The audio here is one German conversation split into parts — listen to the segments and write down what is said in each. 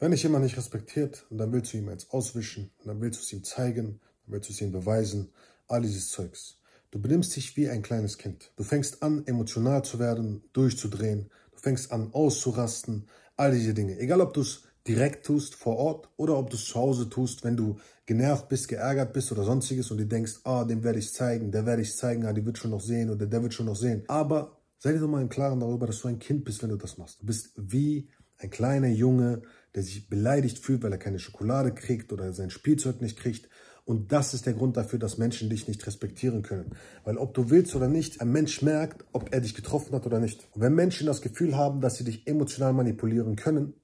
Wenn dich jemand nicht respektiert, dann willst du ihm eins auswischen, dann willst du es ihm zeigen, dann willst du es ihm beweisen, all dieses Zeugs. Du benimmst dich wie ein kleines Kind. Du fängst an, emotional zu werden, durchzudrehen. Du fängst an, auszurasten. All diese Dinge. Egal, ob du es direkt tust, vor Ort, oder ob du es zu Hause tust, wenn du genervt bist, geärgert bist oder sonstiges und du denkst, ah, dem werde ich zeigen, der werde ich zeigen, ah, die wird schon noch sehen oder der wird schon noch sehen. Aber sei dir doch mal im Klaren darüber, dass du ein Kind bist, wenn du das machst. Du bist wie ein kleiner Junge, der sich beleidigt fühlt, weil er keine Schokolade kriegt oder sein Spielzeug nicht kriegt. Und das ist der Grund dafür, dass Menschen dich nicht respektieren können. Weil ob du willst oder nicht, ein Mensch merkt, ob er dich getroffen hat oder nicht. Und wenn Menschen das Gefühl haben, dass sie dich emotional manipulieren können,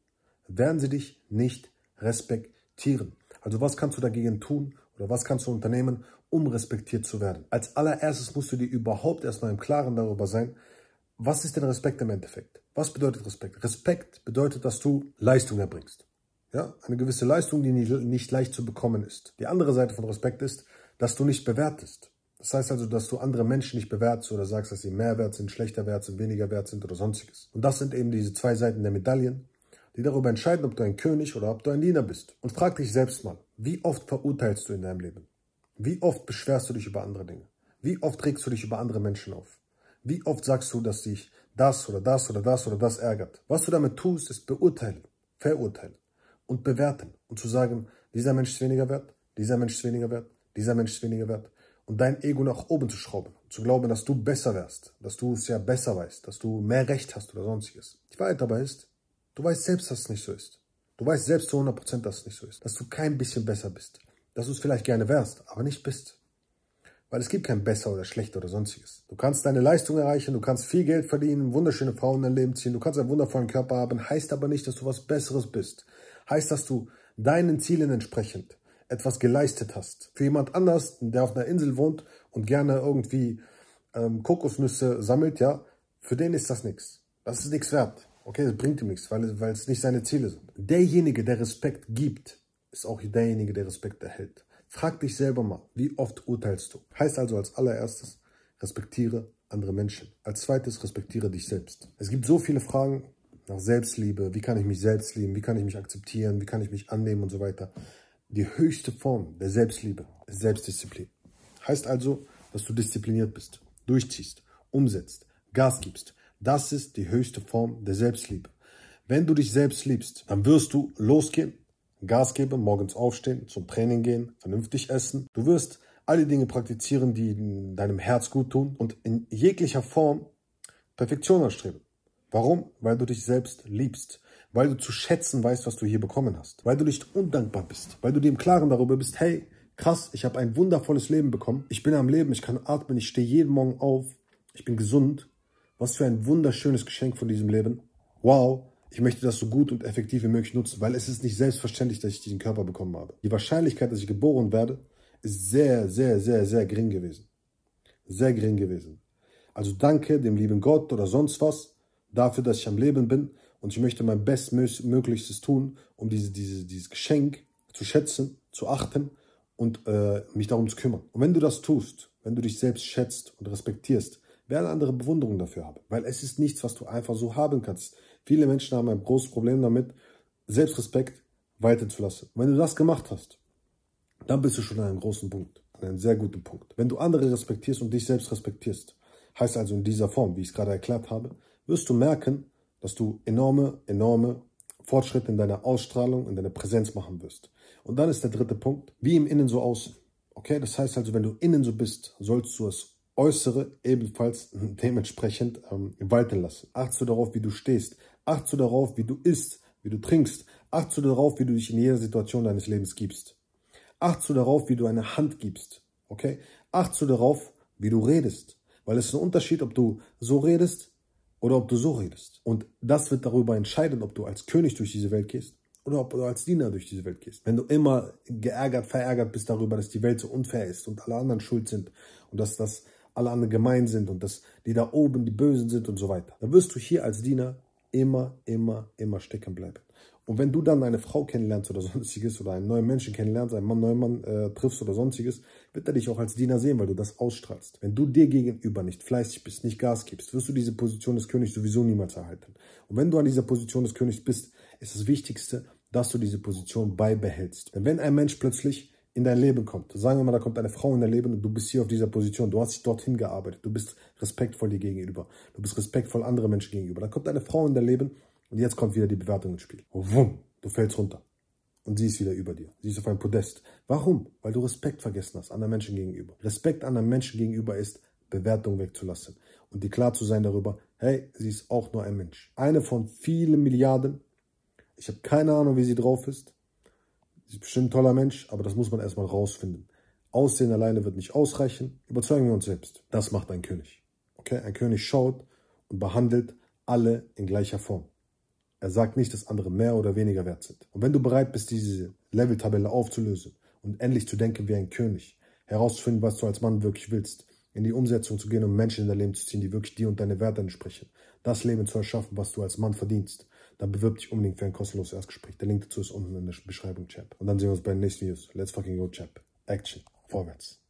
werden sie dich nicht respektieren. Also was kannst du dagegen tun oder was kannst du unternehmen, um respektiert zu werden? Als allererstes musst du dir überhaupt erstmal im Klaren darüber sein, was ist denn Respekt im Endeffekt? Was bedeutet Respekt? Respekt bedeutet, dass du Leistung erbringst. Ja, eine gewisse Leistung, die nicht leicht zu bekommen ist. Die andere Seite von Respekt ist, dass du nicht bewertest. Das heißt also, dass du andere Menschen nicht bewertest oder sagst, dass sie mehr wert sind, schlechter wert sind, weniger wert sind oder sonstiges. Und das sind eben diese zwei Seiten der Medaillen, die darüber entscheiden, ob du ein König oder ob du ein Diener bist. Und frag dich selbst mal, wie oft verurteilst du in deinem Leben? Wie oft beschwerst du dich über andere Dinge? Wie oft regst du dich über andere Menschen auf? Wie oft sagst du, dass dich das oder das oder das oder das ärgert? Was du damit tust, ist beurteilen, verurteilen und bewerten und zu sagen, dieser Mensch ist weniger wert, dieser Mensch ist weniger wert, dieser Mensch ist weniger wert und dein Ego nach oben zu schrauben, zu glauben, dass du besser wärst, dass du es ja besser weißt, dass du mehr Recht hast oder sonstiges. Die Wahrheit dabei ist, du weißt selbst, dass es nicht so ist. Du weißt selbst zu 100%, dass es nicht so ist, dass du kein bisschen besser bist, dass du es vielleicht gerne wärst, aber nicht bist. Weil es gibt kein besser oder schlechter oder sonstiges. Du kannst deine Leistung erreichen, du kannst viel Geld verdienen, wunderschöne Frauen in dein Leben ziehen, du kannst einen wundervollen Körper haben, heißt aber nicht, dass du was Besseres bist. Heißt, dass du deinen Zielen entsprechend etwas geleistet hast. Für jemand anders, der auf einer Insel wohnt und gerne irgendwie ähm, Kokosnüsse sammelt, ja, für den ist das nichts. Das ist nichts wert. Okay, das bringt ihm nichts, weil, weil es nicht seine Ziele sind. Derjenige, der Respekt gibt, ist auch derjenige, der Respekt erhält. Frag dich selber mal, wie oft urteilst du? Heißt also als allererstes, respektiere andere Menschen. Als zweites, respektiere dich selbst. Es gibt so viele Fragen nach Selbstliebe. Wie kann ich mich selbst lieben? Wie kann ich mich akzeptieren? Wie kann ich mich annehmen und so weiter? Die höchste Form der Selbstliebe ist Selbstdisziplin. Heißt also, dass du diszipliniert bist, durchziehst, umsetzt, Gas gibst. Das ist die höchste Form der Selbstliebe. Wenn du dich selbst liebst, dann wirst du losgehen, Gas geben, morgens aufstehen, zum Training gehen, vernünftig essen. Du wirst all die Dinge praktizieren, die deinem Herz gut tun und in jeglicher Form Perfektion anstreben. Warum? Weil du dich selbst liebst. Weil du zu schätzen weißt, was du hier bekommen hast. Weil du nicht undankbar bist. Weil du dir im Klaren darüber bist, hey, krass, ich habe ein wundervolles Leben bekommen. Ich bin am Leben, ich kann atmen, ich stehe jeden Morgen auf. Ich bin gesund. Was für ein wunderschönes Geschenk von diesem Leben. Wow, ich möchte das so gut und effektiv wie möglich nutzen, weil es ist nicht selbstverständlich, dass ich diesen Körper bekommen habe. Die Wahrscheinlichkeit, dass ich geboren werde, ist sehr, sehr, sehr, sehr gering gewesen. Sehr gering gewesen. Also danke dem lieben Gott oder sonst was dafür, dass ich am Leben bin und ich möchte mein Bestmöglichstes tun, um diese, diese, dieses Geschenk zu schätzen, zu achten und äh, mich darum zu kümmern. Und wenn du das tust, wenn du dich selbst schätzt und respektierst, werden andere Bewunderung dafür haben. Weil es ist nichts, was du einfach so haben kannst. Viele Menschen haben ein großes Problem damit, Selbstrespekt walten zu lassen. wenn du das gemacht hast, dann bist du schon an einem großen Punkt, an einem sehr guten Punkt. Wenn du andere respektierst und dich selbst respektierst, heißt also in dieser Form, wie ich es gerade erklärt habe, wirst du merken, dass du enorme, enorme Fortschritte in deiner Ausstrahlung, in deiner Präsenz machen wirst. Und dann ist der dritte Punkt, wie im Innen so außen. Okay, das heißt also, wenn du innen so bist, sollst du es Äußere ebenfalls dementsprechend ähm, walten lassen. Achtest darauf, wie du stehst. Achtest darauf, wie du isst, wie du trinkst. Achtest darauf, wie du dich in jeder Situation deines Lebens gibst. Achtest darauf, wie du eine Hand gibst. Okay? Achtest darauf, wie du redest. Weil es ist ein Unterschied, ob du so redest oder ob du so redest. Und das wird darüber entscheiden, ob du als König durch diese Welt gehst oder ob du als Diener durch diese Welt gehst. Wenn du immer geärgert, verärgert bist darüber, dass die Welt so unfair ist und alle anderen schuld sind und dass das alle anderen gemein sind und dass die da oben die Bösen sind und so weiter. Dann wirst du hier als Diener immer, immer, immer stecken bleiben. Und wenn du dann eine Frau kennenlernst oder sonstiges oder einen neuen Menschen kennenlernst, einen Mann, neuen Mann äh, triffst oder sonstiges, wird er dich auch als Diener sehen, weil du das ausstrahlst. Wenn du dir gegenüber nicht fleißig bist, nicht Gas gibst, wirst du diese Position des Königs sowieso niemals erhalten. Und wenn du an dieser Position des Königs bist, ist das Wichtigste, dass du diese Position beibehältst. Denn wenn ein Mensch plötzlich in dein Leben kommt, sagen wir mal, da kommt eine Frau in dein Leben und du bist hier auf dieser Position, du hast dich dorthin gearbeitet, du bist respektvoll dir gegenüber, du bist respektvoll anderen Menschen gegenüber, dann kommt eine Frau in dein Leben und jetzt kommt wieder die Bewertung ins Spiel. Wumm, du fällst runter. Und sie ist wieder über dir. Sie ist auf einem Podest. Warum? Weil du Respekt vergessen hast anderen Menschen gegenüber. Respekt anderen Menschen gegenüber ist, Bewertung wegzulassen. Und dir klar zu sein darüber, hey, sie ist auch nur ein Mensch. Eine von vielen Milliarden. Ich habe keine Ahnung, wie sie drauf ist. Bestimmt ein toller Mensch, aber das muss man erstmal rausfinden. Aussehen alleine wird nicht ausreichen. Überzeugen wir uns selbst. Das macht ein König. Okay? Ein König schaut und behandelt alle in gleicher Form. Er sagt nicht, dass andere mehr oder weniger wert sind. Und wenn du bereit bist, diese Level-Tabelle aufzulösen und endlich zu denken wie ein König, herauszufinden, was du als Mann wirklich willst, in die Umsetzung zu gehen und Menschen in dein Leben zu ziehen, die wirklich dir und deine Werte entsprechen, das Leben zu erschaffen, was du als Mann verdienst, dann bewirb dich unbedingt für ein kostenloses Erstgespräch. Der Link dazu ist unten in der Beschreibung, Chap. Und dann sehen wir uns bei den nächsten Videos. Let's fucking go, Chap. Action. Vorwärts.